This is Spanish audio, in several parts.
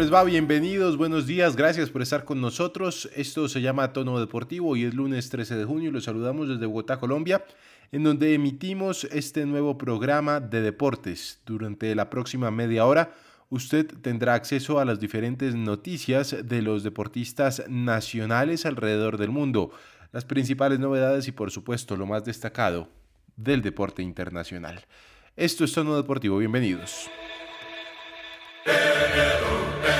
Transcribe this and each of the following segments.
les va? Bienvenidos, buenos días, gracias por estar con nosotros. Esto se llama Tono Deportivo y es lunes 13 de junio y los saludamos desde Bogotá, Colombia, en donde emitimos este nuevo programa de deportes. Durante la próxima media hora usted tendrá acceso a las diferentes noticias de los deportistas nacionales alrededor del mundo, las principales novedades y por supuesto lo más destacado del deporte internacional. Esto es Tono Deportivo, bienvenidos. Hello, hello.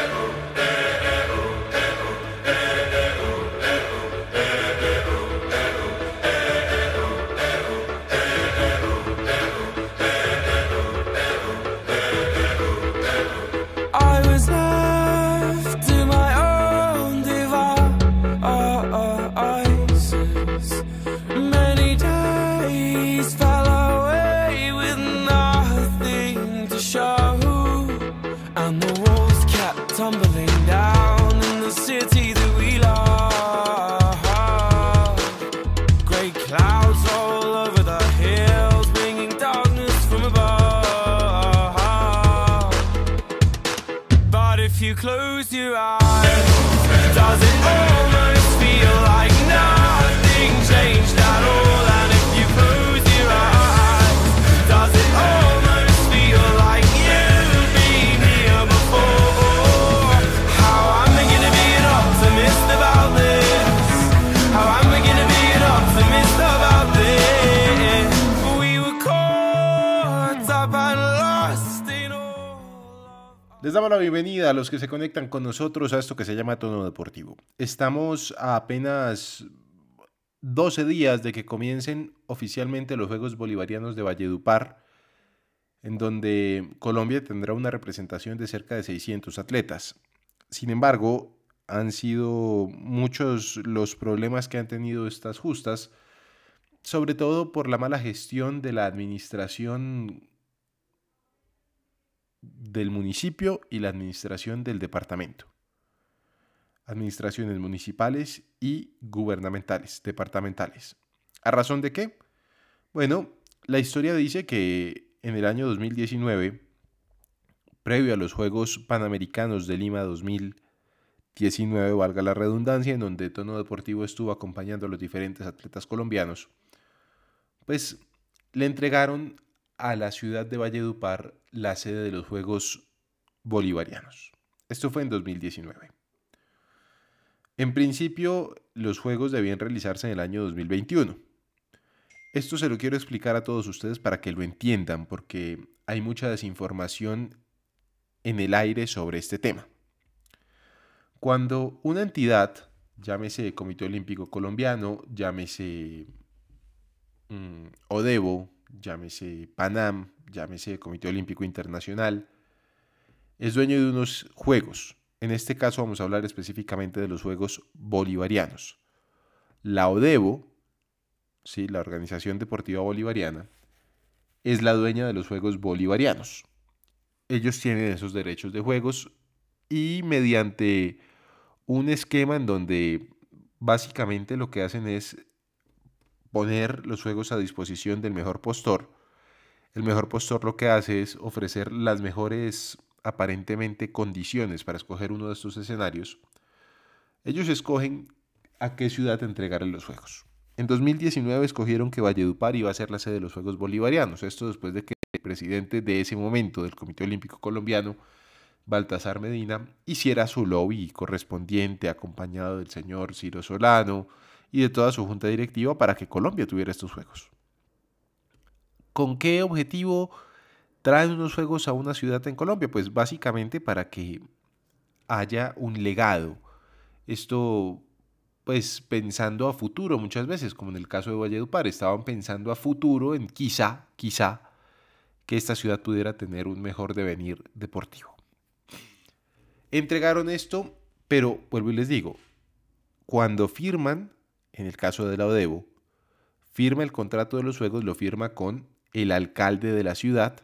Les damos la bienvenida a los que se conectan con nosotros a esto que se llama Tono Deportivo. Estamos a apenas 12 días de que comiencen oficialmente los Juegos Bolivarianos de Valledupar, en donde Colombia tendrá una representación de cerca de 600 atletas. Sin embargo, han sido muchos los problemas que han tenido estas justas, sobre todo por la mala gestión de la administración del municipio y la administración del departamento. Administraciones municipales y gubernamentales, departamentales. ¿A razón de qué? Bueno, la historia dice que en el año 2019, previo a los Juegos Panamericanos de Lima 2019, valga la redundancia, en donde Tono Deportivo estuvo acompañando a los diferentes atletas colombianos, pues le entregaron a la ciudad de Valledupar la sede de los Juegos Bolivarianos. Esto fue en 2019. En principio, los Juegos debían realizarse en el año 2021. Esto se lo quiero explicar a todos ustedes para que lo entiendan, porque hay mucha desinformación en el aire sobre este tema. Cuando una entidad, llámese Comité Olímpico Colombiano, llámese mm, ODEBO, llámese PANAM, llámese Comité Olímpico Internacional, es dueño de unos juegos. En este caso vamos a hablar específicamente de los Juegos Bolivarianos. La ODEBO, ¿sí? la Organización Deportiva Bolivariana, es la dueña de los Juegos Bolivarianos. Ellos tienen esos derechos de juegos y mediante un esquema en donde básicamente lo que hacen es poner los juegos a disposición del mejor postor. El mejor postor lo que hace es ofrecer las mejores aparentemente condiciones para escoger uno de estos escenarios. Ellos escogen a qué ciudad entregar los juegos. En 2019 escogieron que Valledupar iba a ser la sede de los Juegos Bolivarianos. Esto después de que el presidente de ese momento del Comité Olímpico Colombiano, Baltasar Medina, hiciera su lobby correspondiente acompañado del señor Ciro Solano, y de toda su junta directiva para que Colombia tuviera estos juegos. ¿Con qué objetivo traen unos juegos a una ciudad en Colombia? Pues básicamente para que haya un legado. Esto, pues pensando a futuro muchas veces, como en el caso de Valledupar, estaban pensando a futuro en quizá, quizá, que esta ciudad pudiera tener un mejor devenir deportivo. Entregaron esto, pero vuelvo y les digo, cuando firman, en el caso de la Odebo, firma el contrato de los juegos, lo firma con el alcalde de la ciudad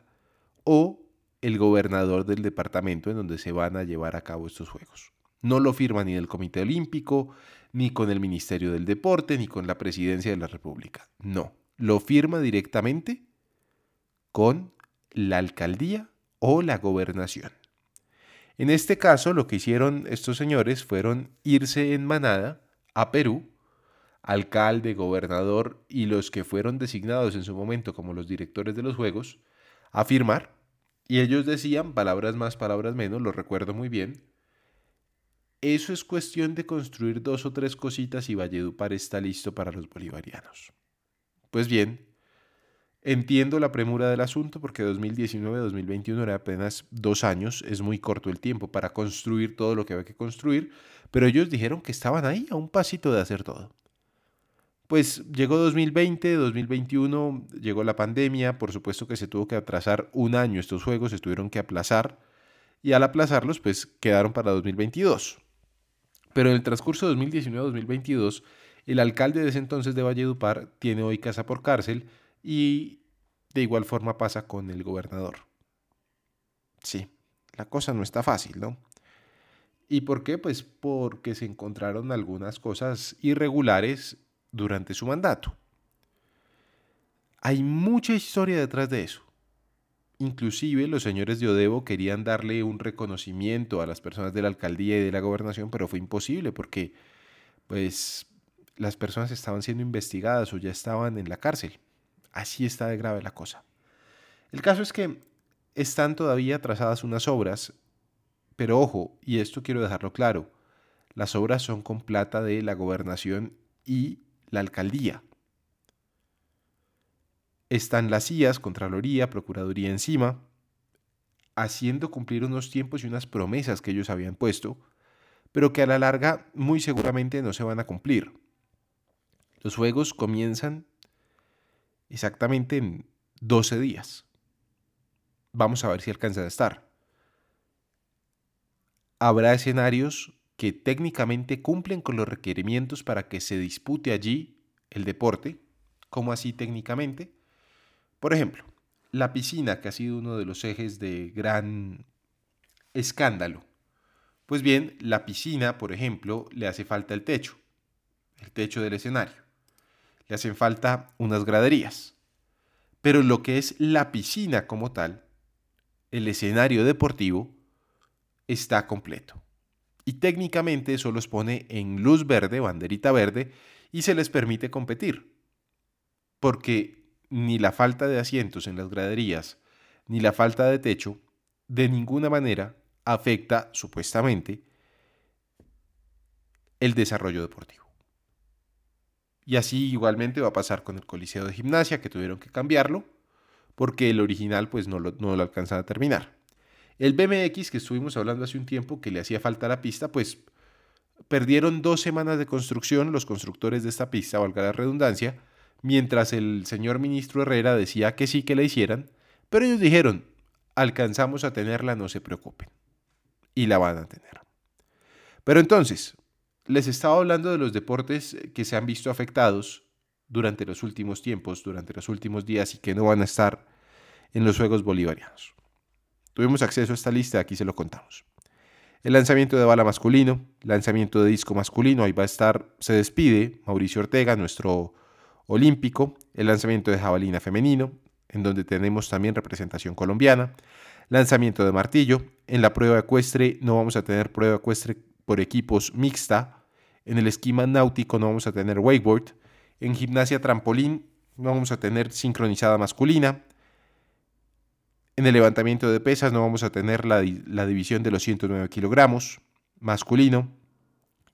o el gobernador del departamento en donde se van a llevar a cabo estos juegos. No lo firma ni el Comité Olímpico, ni con el Ministerio del Deporte, ni con la Presidencia de la República. No, lo firma directamente con la alcaldía o la gobernación. En este caso, lo que hicieron estos señores fueron irse en manada a Perú, alcalde, gobernador y los que fueron designados en su momento como los directores de los juegos, a firmar. Y ellos decían, palabras más, palabras menos, lo recuerdo muy bien, eso es cuestión de construir dos o tres cositas y Valledupar está listo para los bolivarianos. Pues bien, entiendo la premura del asunto porque 2019-2021 era apenas dos años, es muy corto el tiempo para construir todo lo que había que construir, pero ellos dijeron que estaban ahí a un pasito de hacer todo. Pues llegó 2020, 2021, llegó la pandemia, por supuesto que se tuvo que atrasar un año estos juegos, se tuvieron que aplazar y al aplazarlos pues quedaron para 2022. Pero en el transcurso de 2019-2022, el alcalde de ese entonces de Valledupar tiene hoy casa por cárcel y de igual forma pasa con el gobernador. Sí, la cosa no está fácil, ¿no? ¿Y por qué? Pues porque se encontraron algunas cosas irregulares durante su mandato. Hay mucha historia detrás de eso. Inclusive los señores de Odebo querían darle un reconocimiento a las personas de la alcaldía y de la gobernación, pero fue imposible porque pues las personas estaban siendo investigadas o ya estaban en la cárcel. Así está de grave la cosa. El caso es que están todavía trazadas unas obras, pero ojo, y esto quiero dejarlo claro, las obras son con plata de la gobernación y la alcaldía están las IAS, Contraloría, Procuraduría encima, haciendo cumplir unos tiempos y unas promesas que ellos habían puesto, pero que a la larga muy seguramente no se van a cumplir. Los juegos comienzan exactamente en 12 días. Vamos a ver si alcanzan a estar. Habrá escenarios que técnicamente cumplen con los requerimientos para que se dispute allí el deporte. ¿Cómo así técnicamente? Por ejemplo, la piscina, que ha sido uno de los ejes de gran escándalo. Pues bien, la piscina, por ejemplo, le hace falta el techo, el techo del escenario. Le hacen falta unas graderías. Pero lo que es la piscina como tal, el escenario deportivo, está completo. Y técnicamente eso los pone en luz verde, banderita verde, y se les permite competir. Porque ni la falta de asientos en las graderías, ni la falta de techo, de ninguna manera afecta, supuestamente, el desarrollo deportivo. Y así igualmente va a pasar con el Coliseo de Gimnasia, que tuvieron que cambiarlo, porque el original pues no lo, no lo alcanzan a terminar. El BMX, que estuvimos hablando hace un tiempo, que le hacía falta la pista, pues perdieron dos semanas de construcción los constructores de esta pista, valga la redundancia, mientras el señor ministro Herrera decía que sí que la hicieran, pero ellos dijeron, alcanzamos a tenerla, no se preocupen. Y la van a tener. Pero entonces, les estaba hablando de los deportes que se han visto afectados durante los últimos tiempos, durante los últimos días y que no van a estar en los Juegos Bolivarianos. Tuvimos acceso a esta lista, aquí se lo contamos. El lanzamiento de bala masculino, lanzamiento de disco masculino, ahí va a estar, se despide Mauricio Ortega, nuestro olímpico, el lanzamiento de jabalina femenino, en donde tenemos también representación colombiana, lanzamiento de martillo, en la prueba ecuestre no vamos a tener prueba ecuestre por equipos mixta, en el esquema náutico no vamos a tener wakeboard, en gimnasia trampolín no vamos a tener sincronizada masculina, en el levantamiento de pesas no vamos a tener la, división de los 109 kilogramos masculino,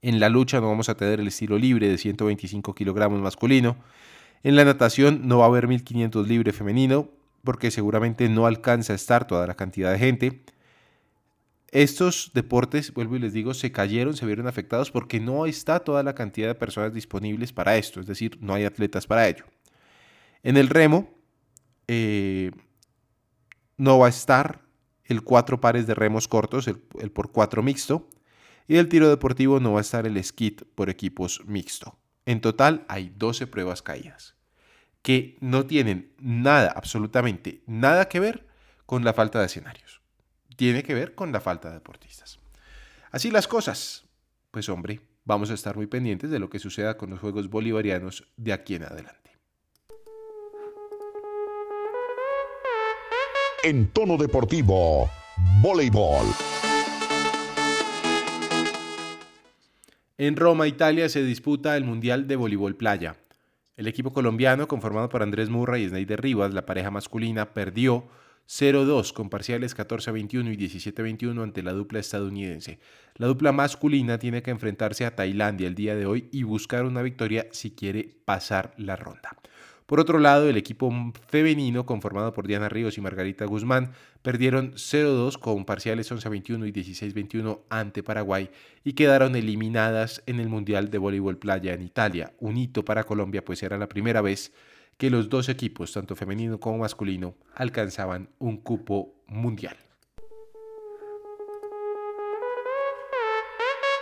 en la lucha no vamos a tener el estilo libre de 125 kilogramos masculino. En la natación no va a haber 1500 libre femenino porque seguramente no alcanza a estar toda la cantidad de gente. Estos deportes, vuelvo y les digo, se cayeron, se vieron afectados porque no está toda la cantidad de personas disponibles para esto, es decir, no hay atletas para ello. En el remo, eh, no va a estar el cuatro pares de remos cortos, el, el por cuatro mixto, y del tiro deportivo no va a estar el skit por equipos mixto. En total hay 12 pruebas caídas que no tienen nada, absolutamente nada que ver con la falta de escenarios. Tiene que ver con la falta de deportistas. Así las cosas. Pues hombre, vamos a estar muy pendientes de lo que suceda con los Juegos Bolivarianos de aquí en adelante. En tono deportivo, voleibol. En Roma, Italia, se disputa el Mundial de Voleibol Playa. El equipo colombiano, conformado por Andrés Murray y Sneider Rivas, la pareja masculina, perdió 0-2 con parciales 14-21 y 17-21 ante la dupla estadounidense. La dupla masculina tiene que enfrentarse a Tailandia el día de hoy y buscar una victoria si quiere pasar la ronda. Por otro lado, el equipo femenino, conformado por Diana Ríos y Margarita Guzmán, perdieron 0-2 con parciales 11-21 y 16-21 ante Paraguay y quedaron eliminadas en el Mundial de Voleibol Playa en Italia. Un hito para Colombia, pues era la primera vez que los dos equipos, tanto femenino como masculino, alcanzaban un cupo mundial.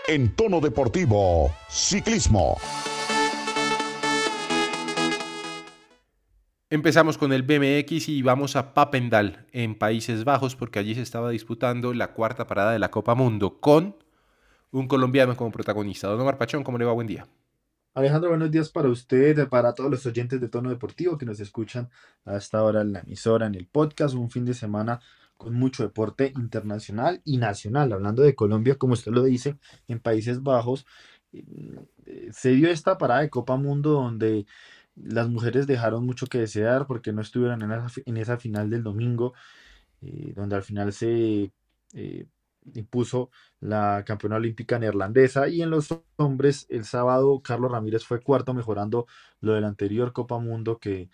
En tono deportivo, ciclismo. Empezamos con el BMX y vamos a Papendal, en Países Bajos, porque allí se estaba disputando la cuarta parada de la Copa Mundo con un colombiano como protagonista. Don Omar Pachón, ¿cómo le va? Buen día. Alejandro, buenos días para usted, para todos los oyentes de Tono Deportivo que nos escuchan a esta hora en la emisora, en el podcast, un fin de semana con mucho deporte internacional y nacional. Hablando de Colombia, como usted lo dice, en Países Bajos, eh, se dio esta parada de Copa Mundo donde las mujeres dejaron mucho que desear porque no estuvieron en esa, final del domingo, eh, donde al final se eh, impuso la campeona olímpica neerlandesa. Y en los hombres, el sábado, Carlos Ramírez fue cuarto, mejorando lo del anterior Copa Mundo, que,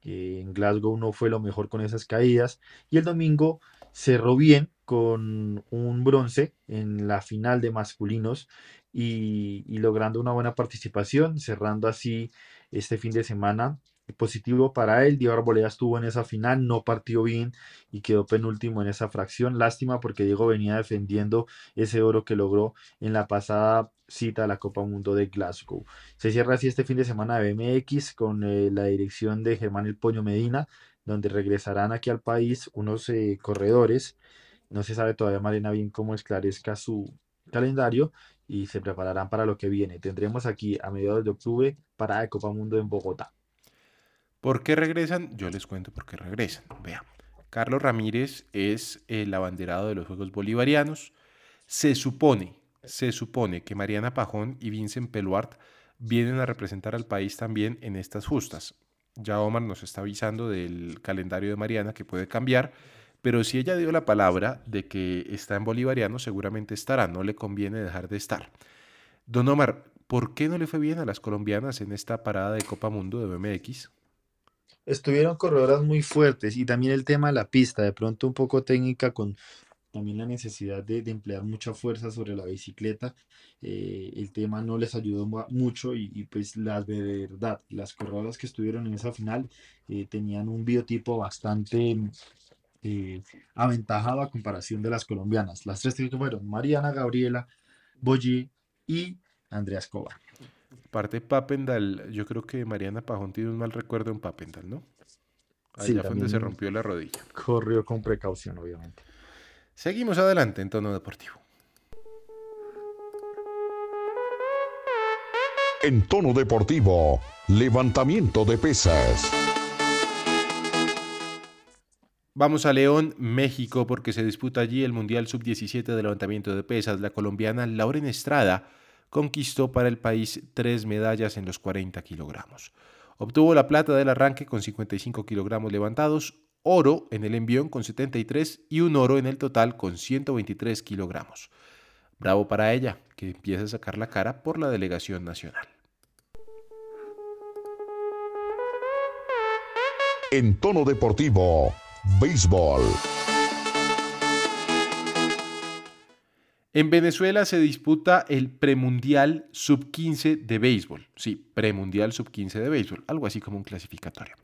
que en Glasgow no fue lo mejor con esas caídas. Y el domingo cerró bien con un bronce en la final de masculinos y, y logrando una buena participación, cerrando así este fin de semana. Positivo para él, Diego Arboleda estuvo en esa final, no partió bien y quedó penúltimo en esa fracción. Lástima porque Diego venía defendiendo ese oro que logró en la pasada cita a la Copa Mundo de Glasgow. Se cierra así este fin de semana de BMX con eh, la dirección de Germán El Poño Medina, donde regresarán aquí al país unos eh, corredores. No se sabe todavía, Marina, bien cómo esclarezca su calendario y se prepararán para lo que viene. Tendremos aquí a mediados de octubre para de Copa Mundo en Bogotá. ¿Por qué regresan? Yo les cuento por qué regresan. Vean, Carlos Ramírez es el abanderado de los Juegos Bolivarianos. Se supone, se supone que Mariana Pajón y Vincent Peluart vienen a representar al país también en estas justas. Ya Omar nos está avisando del calendario de Mariana que puede cambiar, pero si ella dio la palabra de que está en bolivariano, seguramente estará, no le conviene dejar de estar. Don Omar, ¿por qué no le fue bien a las colombianas en esta parada de Copa Mundo de BMX? Estuvieron corredoras muy fuertes y también el tema de la pista, de pronto un poco técnica con también la necesidad de, de emplear mucha fuerza sobre la bicicleta. eh, el tema no les ayudó mu- mucho y, pues la verdad, las corredoras que estuvieron en esa final eh, tenían un biotipo bastante eh, aventajado a comparación de las colombianas. Las tres que fueron Mariana, Gabriela, Boyi y Andrea Escobar. Parte Papendal, yo creo que Mariana Pajón tiene un mal recuerdo en Papendal, ¿no? Allá Sí, fue donde se rompió la rodilla. Corrió con precaución, obviamente. Seguimos adelante en tono deportivo. En tono deportivo, levantamiento de pesas. Vamos a León, México, porque se disputa allí el Mundial Sub-17 de levantamiento de pesas. La colombiana Lauren Estrada conquistó para el país tres medallas en los 40 kilogramos. Obtuvo la plata del arranque con 55 kilogramos levantados, oro en el envión con 73 y un oro en el total con 123 kilogramos. Bravo para ella, que empieza a sacar la cara por la delegación nacional. En tono deportivo, béisbol. En Venezuela se disputa el premundial sub-15 de béisbol. Sí, premundial sub-15 de béisbol, algo así como un clasificatorio.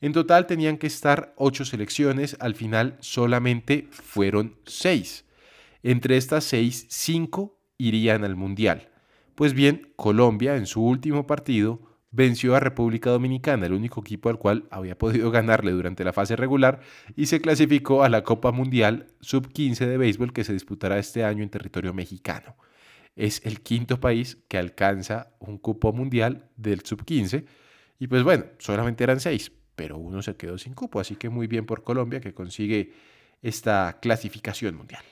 En total tenían que estar ocho selecciones, al final solamente fueron seis. Entre estas seis, cinco irían al Mundial. Pues bien, Colombia en su último partido venció a República Dominicana, el único equipo al cual había podido ganarle durante la fase regular, y se clasificó a la Copa Mundial Sub-15 de béisbol que se disputará este año en territorio mexicano. Es el quinto país que alcanza un cupo mundial del Sub-15, y pues bueno, solamente eran seis, pero uno se quedó sin cupo, así que muy bien por Colombia que consigue esta clasificación mundial.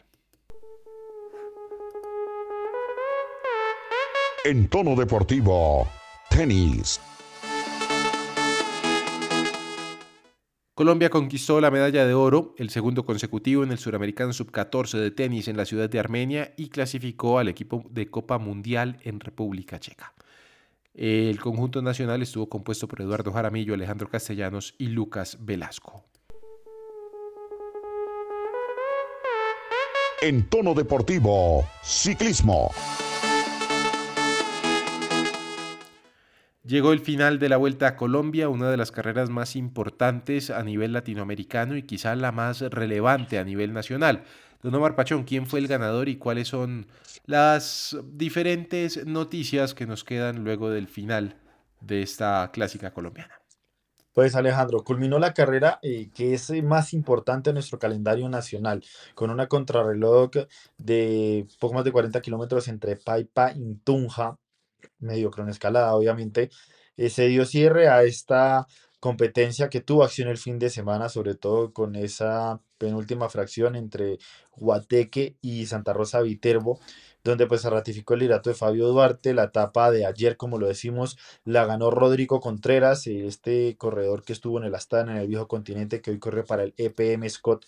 En tono deportivo, tenis. Colombia conquistó la medalla de oro, el segundo consecutivo en el Suramericano Sub-14 de tenis en la ciudad de Armenia y clasificó al equipo de Copa Mundial en República Checa. El conjunto nacional estuvo compuesto por Eduardo Jaramillo, Alejandro Castellanos y Lucas Velasco. En tono deportivo, ciclismo. Llegó el final de la Vuelta a Colombia, una de las carreras más importantes a nivel latinoamericano y quizá la más relevante a nivel nacional. Don Omar Pachón, ¿quién fue el ganador y cuáles son las diferentes noticias que nos quedan luego del final de esta clásica colombiana? Pues Alejandro, culminó la carrera eh, que es eh, más importante en nuestro calendario nacional, con una contrarreloj de poco más de 40 kilómetros entre Paipa y Tunja, medio cronoescalada, obviamente. eh, se dio cierre a esta competencia que tuvo acción el fin de semana, sobre todo con esa penúltima fracción entre Guateque y Santa Rosa Viterbo, donde pues se ratificó el liderato de Fabio Duarte. La etapa de ayer, como lo decimos, la ganó Rodrigo Contreras, este corredor que estuvo en el Astana, en el viejo continente, que hoy corre para el EPM Scott.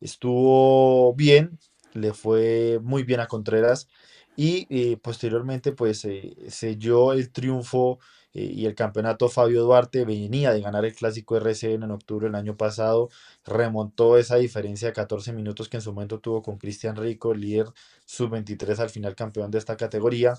Estuvo bien, le fue muy bien a Contreras y eh, posteriormente pues eh, selló el triunfo eh, y el campeonato Fabio Duarte venía de ganar el clásico RCN en octubre del año pasado, remontó esa diferencia de 14 minutos que en su momento tuvo con Cristian Rico, líder sub-23 al final campeón de esta categoría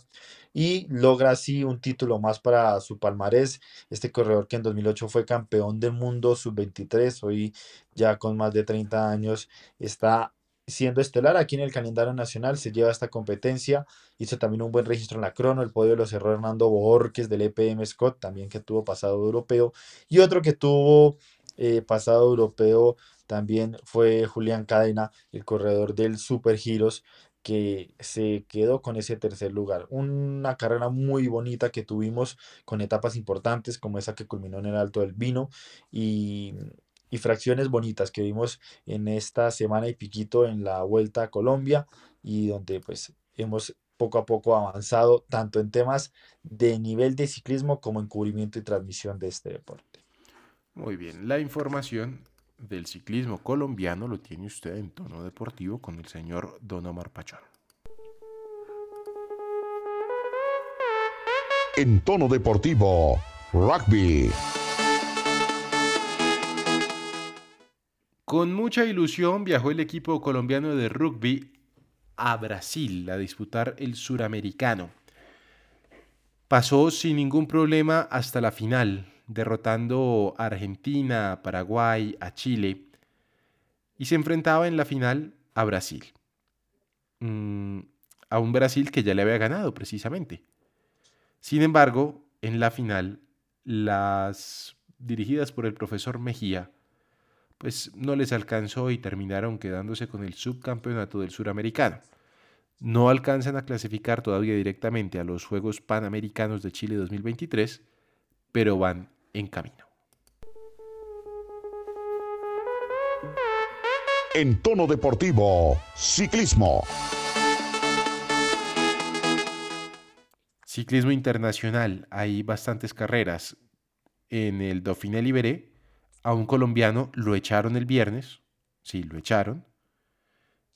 y logra así un título más para su palmarés, este corredor que en 2008 fue campeón del mundo sub-23, hoy ya con más de 30 años está siendo estelar. Aquí en el calendario nacional, se lleva esta competencia, hizo también un buen registro en la crono, el podio lo cerró Hernando Borges del EPM Scott, también que tuvo pasado europeo, y otro que tuvo eh, pasado europeo también fue Julián Cadena, el corredor del Super Giros, que se quedó con ese tercer lugar. Una carrera muy bonita que tuvimos con etapas importantes como esa que culminó en el Alto del Vino. Y y fracciones bonitas que vimos en esta semana y piquito en la Vuelta a Colombia y donde pues hemos poco a poco avanzado tanto en temas de nivel de ciclismo como en cubrimiento y transmisión de este deporte. Muy bien, la información del ciclismo colombiano lo tiene usted en tono deportivo con el señor Don Omar Pachón. En tono deportivo, rugby. Con mucha ilusión viajó el equipo colombiano de rugby a Brasil a disputar el suramericano. Pasó sin ningún problema hasta la final, derrotando a Argentina, Paraguay, a Chile y se enfrentaba en la final a Brasil. Mm, a un Brasil que ya le había ganado precisamente. Sin embargo, en la final, las dirigidas por el profesor Mejía, pues no les alcanzó y terminaron quedándose con el subcampeonato del suramericano. No alcanzan a clasificar todavía directamente a los Juegos Panamericanos de Chile 2023, pero van en camino. En tono deportivo, ciclismo. Ciclismo internacional, hay bastantes carreras. En el Dauphiné Libéré, a un colombiano lo echaron el viernes, sí, lo echaron.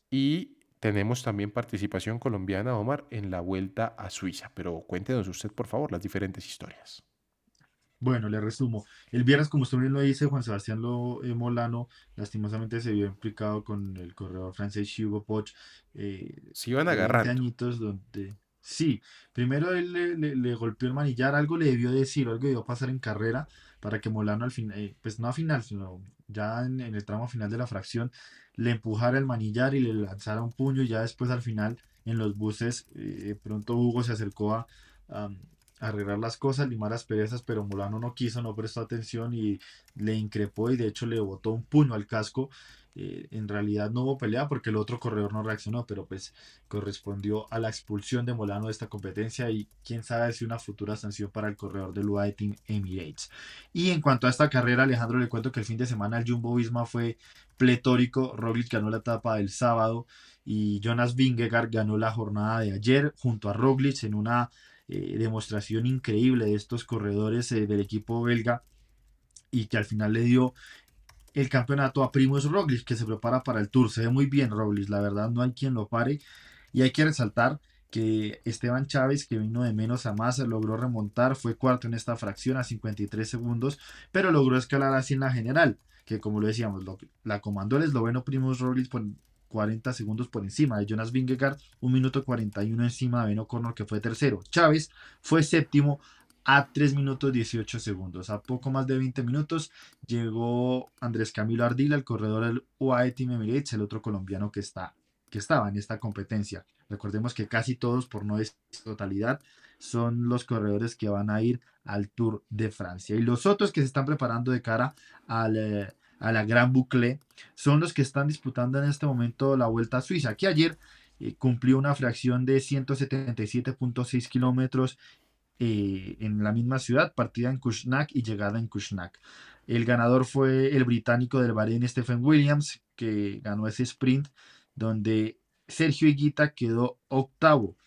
Y tenemos también participación colombiana, Omar, en la vuelta a Suiza. Pero cuéntenos usted, por favor, las diferentes historias. Bueno, le resumo. El viernes, como usted bien lo dice, Juan Sebastián Lo, eh, Molano lastimosamente se vio implicado con el corredor francés Hugo Poch. Eh, Se iban de 20 agarrando. añitos donde... Sí, primero él le, le- le golpeó el manillar, algo le debió decir, algo debió pasar en carrera, para que Molano al final, pues no a final, sino ya en, el tramo final de la fracción, le empujara el manillar y le lanzara un puño y ya después al final en los buses, eh, pronto Hugo se acercó a, a- a arreglar las cosas, limar las perezas, pero Molano no quiso, no prestó atención y le increpó y de hecho le botó un puño al casco. Eh, en realidad no hubo pelea porque el otro corredor no reaccionó, pero pues correspondió a la expulsión de Molano de esta competencia y quién sabe si una futura sanción para el corredor del UAE Team Emirates. Y en cuanto a esta carrera, Alejandro, le cuento que el fin de semana el Jumbo Visma fue pletórico. Roglic ganó la etapa del sábado y Jonas Vingegaard ganó la jornada de ayer junto a Roglic en una eh, demostración increíble de estos corredores eh, del equipo belga y que al final le dio el campeonato a Primoz Roglic que se prepara para el Tour. Se ve muy bien Roglic, la verdad no hay quien lo pare y hay que resaltar que Esteban Chávez, que vino de menos a más, logró remontar, fue cuarto en esta fracción a 53 segundos, pero logró escalar así en la general, que como lo decíamos, la comandó el esloveno Primoz Roglic por 40 segundos por encima de Jonas Vingegaard, 1 minuto 41 encima de Ben O'Connor, que fue tercero. Chávez fue séptimo a 3 minutos 18 segundos. A poco más de 20 minutos llegó Andrés Camilo Ardila, el corredor del UAE Team Emirates, el otro colombiano que, está, que estaba en esta competencia. Recordemos que casi todos, por no decir totalidad, son los corredores que van a ir al Tour de Francia. Y los otros que se están preparando de cara al, eh, a la Gran Boucle son los que están disputando en este momento la Vuelta a Suiza, que ayer eh, cumplió una fracción de 177.6 kilómetros eh, en la misma ciudad, partida en Kushnak y llegada en Kushnak. El ganador fue el británico del Bahrein, Stephen Williams, que ganó ese sprint, donde Sergio Higuita quedó octavo.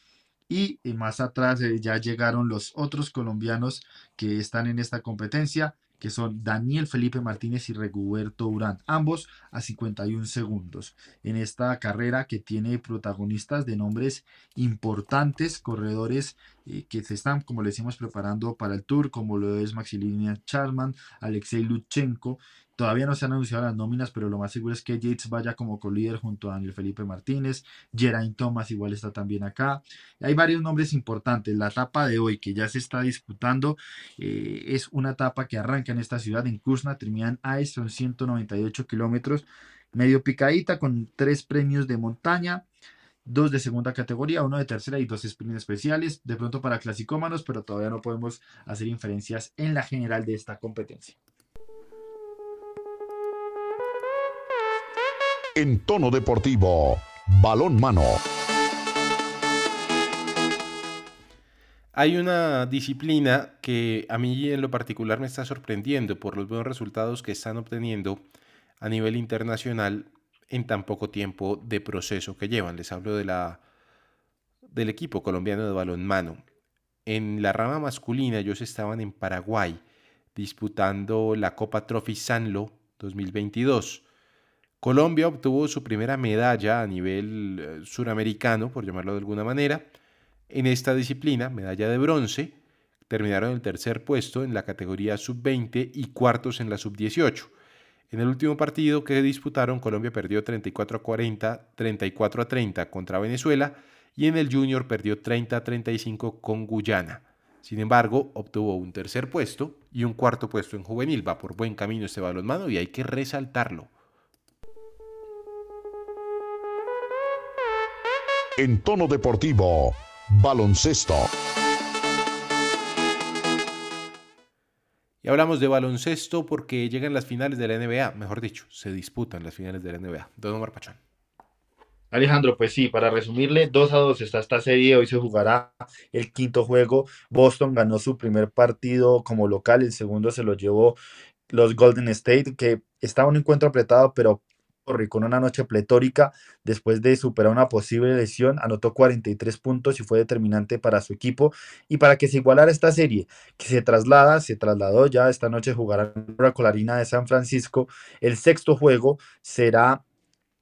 Y eh, más atrás eh, ya llegaron los otros colombianos que están en esta competencia, que son Daniel Felipe Martínez y Reguberto Urán, ambos a 51 segundos. En esta carrera que tiene protagonistas de nombres importantes, corredores eh, que se están, como le decimos, preparando para el Tour, como lo es Maximilian Charman, Alexei Luchenko. Todavía no se han anunciado las nóminas, pero lo más seguro es que Yates vaya como colíder junto a Daniel Felipe Martínez. Geraint Thomas igual está también acá. Hay varios nombres importantes. La etapa de hoy que ya se está disputando eh, es una etapa que arranca en esta ciudad, en Kursna, termina en son 198 kilómetros, medio picadita con tres premios de montaña dos de segunda categoría, uno de tercera y dos sprints especiales, de pronto para clasicómanos, pero todavía no podemos hacer inferencias en la general de esta competencia. En tono deportivo, balón mano. Hay una disciplina que a mí en lo particular me está sorprendiendo por los buenos resultados que están obteniendo a nivel internacional en tan poco tiempo de proceso que llevan. Les hablo de la, del equipo colombiano de balonmano. En la rama masculina ellos estaban en Paraguay disputando la Copa Trophy Sanlo 2022. Colombia obtuvo su primera medalla a nivel eh, suramericano, por llamarlo de alguna manera, en esta disciplina, medalla de bronce. Terminaron el tercer puesto en la categoría sub-20 y cuartos en la sub-18. En el último partido que disputaron, Colombia perdió 34 a 40, 34 a 30 contra Venezuela y en el Junior perdió 30 a 35 con Guyana. Sin embargo, obtuvo un tercer puesto y un cuarto puesto en juvenil. Va por buen camino este balonmano y hay que resaltarlo. En tono deportivo, baloncesto. Y hablamos de baloncesto porque llegan las finales de la NBA, mejor dicho, se disputan las finales de la NBA. Don Omar Pachón. Alejandro, pues sí, para resumirle, 2 a 2 está esta serie, hoy se jugará el quinto juego. Boston ganó su primer partido como local, el segundo se lo llevó los Golden State, que estaba un encuentro apretado, pero con una noche pletórica, después de superar una posible lesión, anotó 43 puntos y fue determinante para su equipo y para que se igualara esta serie, que se traslada, se trasladó ya, esta noche jugará en la Colarina de San Francisco. El sexto juego será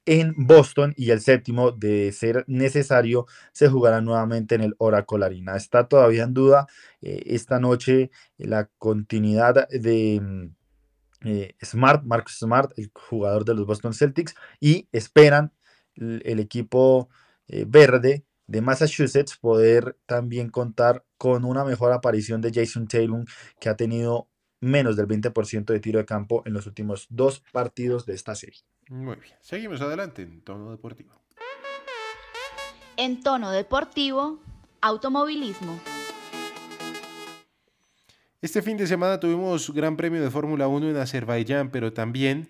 en Boston y el séptimo, de ser necesario, se jugará nuevamente en el Oracle Arena. Está todavía en duda eh, esta noche la continuidad de eh, Smart, Marcus Smart, el jugador de los Boston Celtics, y esperan el, el equipo eh, verde de Massachusetts poder también contar con una mejor aparición de Jason Taylor, que ha tenido menos del 20% de tiro de campo en los últimos dos partidos de esta serie. Muy bien. Seguimos adelante en tono deportivo. En tono deportivo, automovilismo. Este fin de semana tuvimos Gran Premio de Fórmula 1 en Azerbaiyán, pero también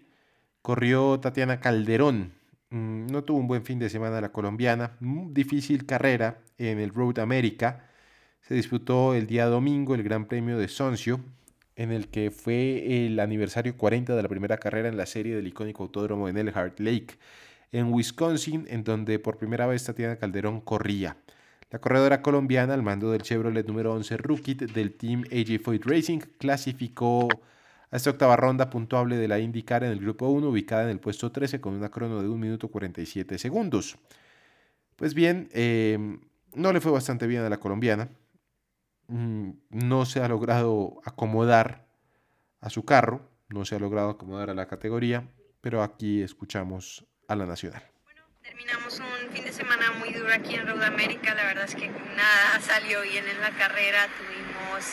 corrió Tatiana Calderón. Mm, No tuvo un buen fin de semana la colombiana. Mm, Difícil carrera en el Road America. Se disputó el día domingo el Gran Premio de Soncio, en el que fue el aniversario 40 de la primera carrera en la serie del icónico autódromo en Elkhart Lake, en Wisconsin, en donde por primera vez Tatiana Calderón corría. La corredora colombiana al mando del Chevrolet número 11 Rookie del team AJ Foyt Racing clasificó a esta octava ronda puntuable de la IndyCar en el grupo 1, ubicada en el puesto 13 con una crono de 1 minuto 47 segundos. Pues bien, eh, no le fue bastante bien a la colombiana. Mm, No se ha logrado acomodar a su carro, no se ha logrado acomodar a la categoría, pero aquí escuchamos a la nacional. Terminamos fin de semana muy duro aquí en Road America. La verdad es que nada salió bien en la carrera. Tuvimos,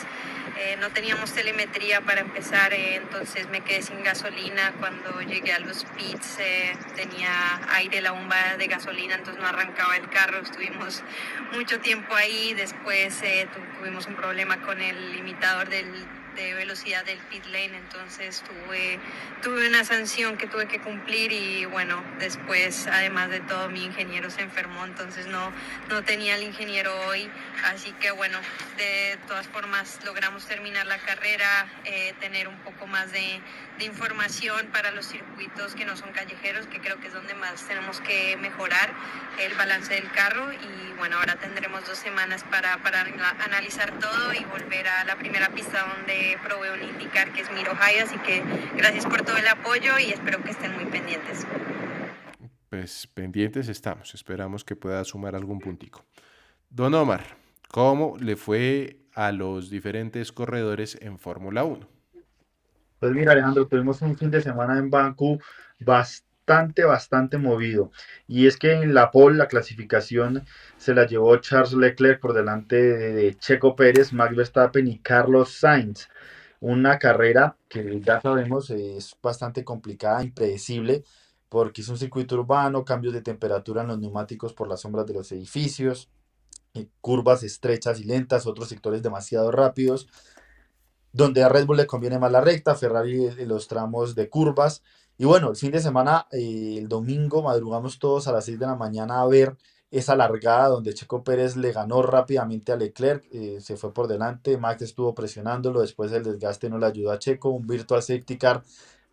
eh, no teníamos telemetría para empezar, eh, entonces me quedé sin gasolina. Cuando llegué a los pits eh, tenía aire la bomba de gasolina, entonces no arrancaba el carro. Estuvimos mucho tiempo ahí. Después tu- tuvimos un problema con el limitador del de velocidad del pit lane, entonces tuve, tuve una sanción que tuve que cumplir y bueno, después además de todo mi ingeniero se enfermó, entonces no, no tenía el ingeniero hoy, así que bueno, de todas formas logramos terminar la carrera, eh, tener un poco más de, de información para los circuitos que no son callejeros, que creo que es donde más tenemos que mejorar el balance del carro y bueno, ahora tendremos dos semanas para, para ana- analizar todo y volver a la primera pista donde probé un indicar que es Miro High, así que gracias por todo el apoyo y espero que estén muy pendientes. Pues pendientes estamos, esperamos que pueda sumar algún puntico. Don Omar, ¿cómo le fue a los diferentes corredores en Fórmula 1? Pues mira, Alejandro, tuvimos un fin de semana en Bakú bastante, bastante movido. Y es que en la pole, la clasificación se la llevó Charles Leclerc por delante de, de Checo Pérez, Max Verstappen y Carlos Sainz. Una carrera que ya sabemos es bastante complicada, impredecible, porque es un circuito urbano, cambios de temperatura en los neumáticos por las sombras de los edificios, eh, curvas estrechas y lentas, otros sectores demasiado rápidos donde a Red Bull le conviene más la recta, Ferrari eh, los tramos de curvas. Y bueno, el fin de semana, eh, el domingo, madrugamos todos a las 6 de la mañana a ver esa largada donde Checo Pérez le ganó rápidamente a Leclerc, eh, se fue por delante, Max estuvo presionándolo, después el desgaste no le ayudó a Checo, un virtual safety car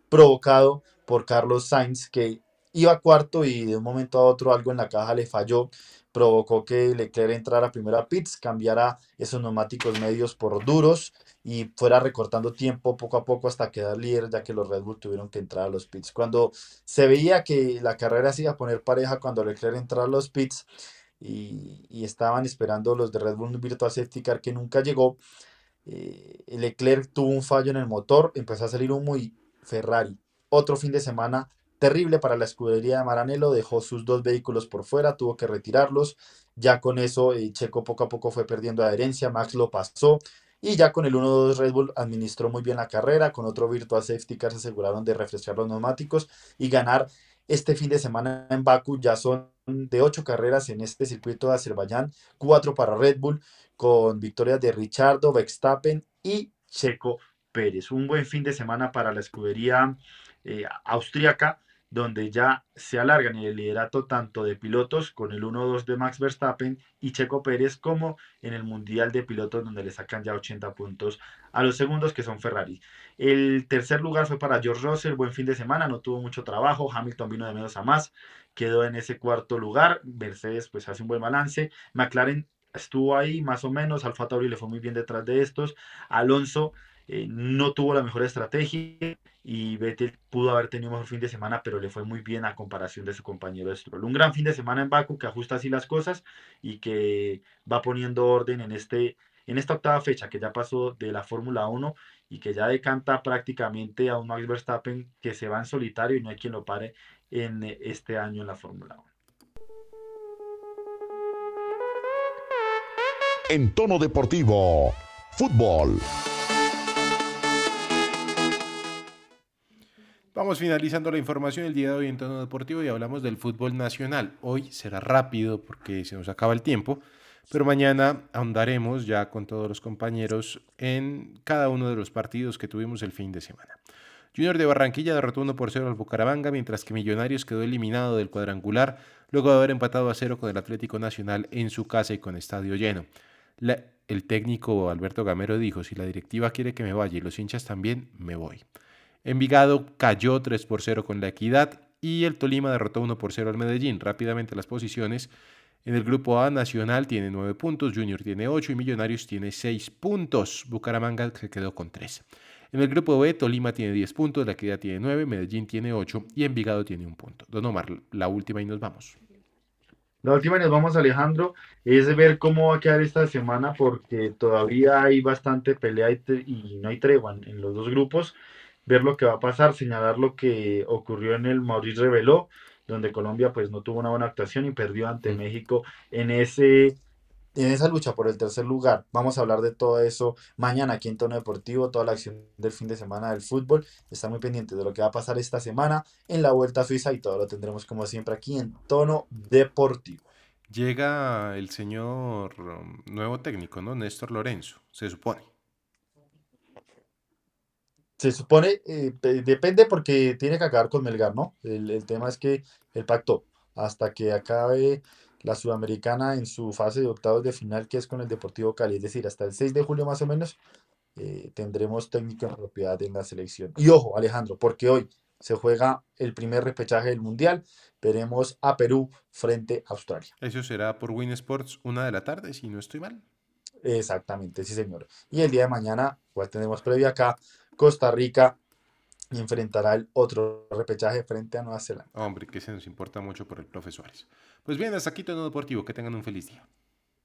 provocado por Carlos Sainz que iba cuarto y de un momento a otro algo en la caja le falló, provocó que Leclerc entrara primero a pits, cambiara esos neumáticos medios por duros y fuera recortando tiempo poco a poco hasta quedar líder, ya que los Red Bull tuvieron que entrar a los pits. Cuando se veía que la carrera se iba a poner pareja cuando Leclerc entró a los pits y, y estaban esperando los de Red Bull Virtual Safety Car que nunca llegó, eh, Leclerc tuvo un fallo en el motor, empezó a salir humo y Ferrari, otro fin de semana terrible para la escudería de Maranello, dejó sus dos vehículos por fuera, tuvo que retirarlos, ya con eso eh, Checo poco a poco fue perdiendo adherencia, Max lo pasó, y ya con el 1-2 Red Bull administró muy bien la carrera, con otro Virtual Safety Car se aseguraron de refrescar los neumáticos y ganar este fin de semana en Baku. Ya son de ocho carreras en este circuito de Azerbaiyán, cuatro para Red Bull, con victorias de Richardo, Verstappen y Checo Pérez. Un buen fin de semana para la escudería eh, austríaca donde ya se alargan el liderato tanto de pilotos con el 1-2 de Max Verstappen y Checo Pérez como en el Mundial de Pilotos donde le sacan ya 80 puntos a los segundos que son Ferrari. El tercer lugar fue para George Russell, buen fin de semana, no tuvo mucho trabajo, Hamilton vino de menos a más, quedó en ese cuarto lugar, Mercedes pues hace un buen balance, McLaren estuvo ahí más o menos, Alfa Tauri le fue muy bien detrás de estos, Alonso eh, no tuvo la mejor estrategia y Vettel pudo haber tenido un mejor fin de semana, pero le fue muy bien a comparación de su compañero Stroll. Un gran fin de semana en Baku que ajusta así las cosas y que va poniendo orden en, este, en esta octava fecha que ya pasó de la Fórmula 1 y que ya decanta prácticamente a un Max Verstappen que se va en solitario y no hay quien lo pare en este año en la Fórmula 1. En tono deportivo, fútbol. Vamos finalizando la información el día de hoy en tono deportivo y hablamos del fútbol nacional. Hoy será rápido porque se nos acaba el tiempo, pero mañana ahondaremos ya con todos los compañeros en cada uno de los partidos que tuvimos el fin de semana. Junior de Barranquilla derrotó 1 por 0 al Bucaramanga, mientras que Millonarios quedó eliminado del cuadrangular luego de haber empatado a 0 con el Atlético Nacional en su casa y con estadio lleno. El técnico Alberto Gamero dijo, si la directiva quiere que me vaya y los hinchas también, me voy. Envigado cayó 3 por 0 con la Equidad y el Tolima derrotó 1 por 0 al Medellín. Rápidamente las posiciones. En el grupo A, Nacional tiene 9 puntos, Junior tiene 8 y Millonarios tiene 6 puntos. Bucaramanga se quedó con 3. En el grupo B, Tolima tiene 10 puntos, La Equidad tiene 9, Medellín tiene 8 y Envigado tiene un punto. Don Omar, la última y nos vamos. La última y nos vamos, Alejandro, es ver cómo va a quedar esta semana porque todavía hay bastante pelea y, y no hay tregua en los dos grupos. Ver lo que va a pasar, señalar lo que ocurrió en el Maurice Reveló, donde Colombia pues no tuvo una buena actuación y perdió ante. México en ese en esa lucha por el tercer lugar. Vamos a hablar de todo eso mañana aquí en Tono Deportivo, toda la acción del fin de semana del fútbol. Está muy pendiente de lo que va a pasar esta semana en la Vuelta a Suiza y todo lo tendremos como siempre aquí en Tono Deportivo. Llega el señor um, nuevo técnico, ¿no? Néstor Lorenzo, se supone. Se supone, eh, pe- depende porque tiene que acabar con Melgar, ¿no? El, el tema es que el pacto, hasta que acabe la Sudamericana en su fase de octavos de final, que es con el Deportivo Cali, es decir, hasta el 6 de julio más o menos, eh, tendremos técnico en propiedad en la selección. Y ojo, Alejandro, porque hoy se juega el primer repechaje del Mundial, veremos a Perú frente a Australia. Eso será por Win Sports, una de la tarde, si no estoy mal. Exactamente, sí, señor. Y el día de mañana, pues tenemos previa acá, Costa Rica enfrentará el otro repechaje frente a Nueva Zelanda. Hombre, que se nos importa mucho por el profe Suárez. Pues bien, hasta aquí todo deportivo. Que tengan un feliz día.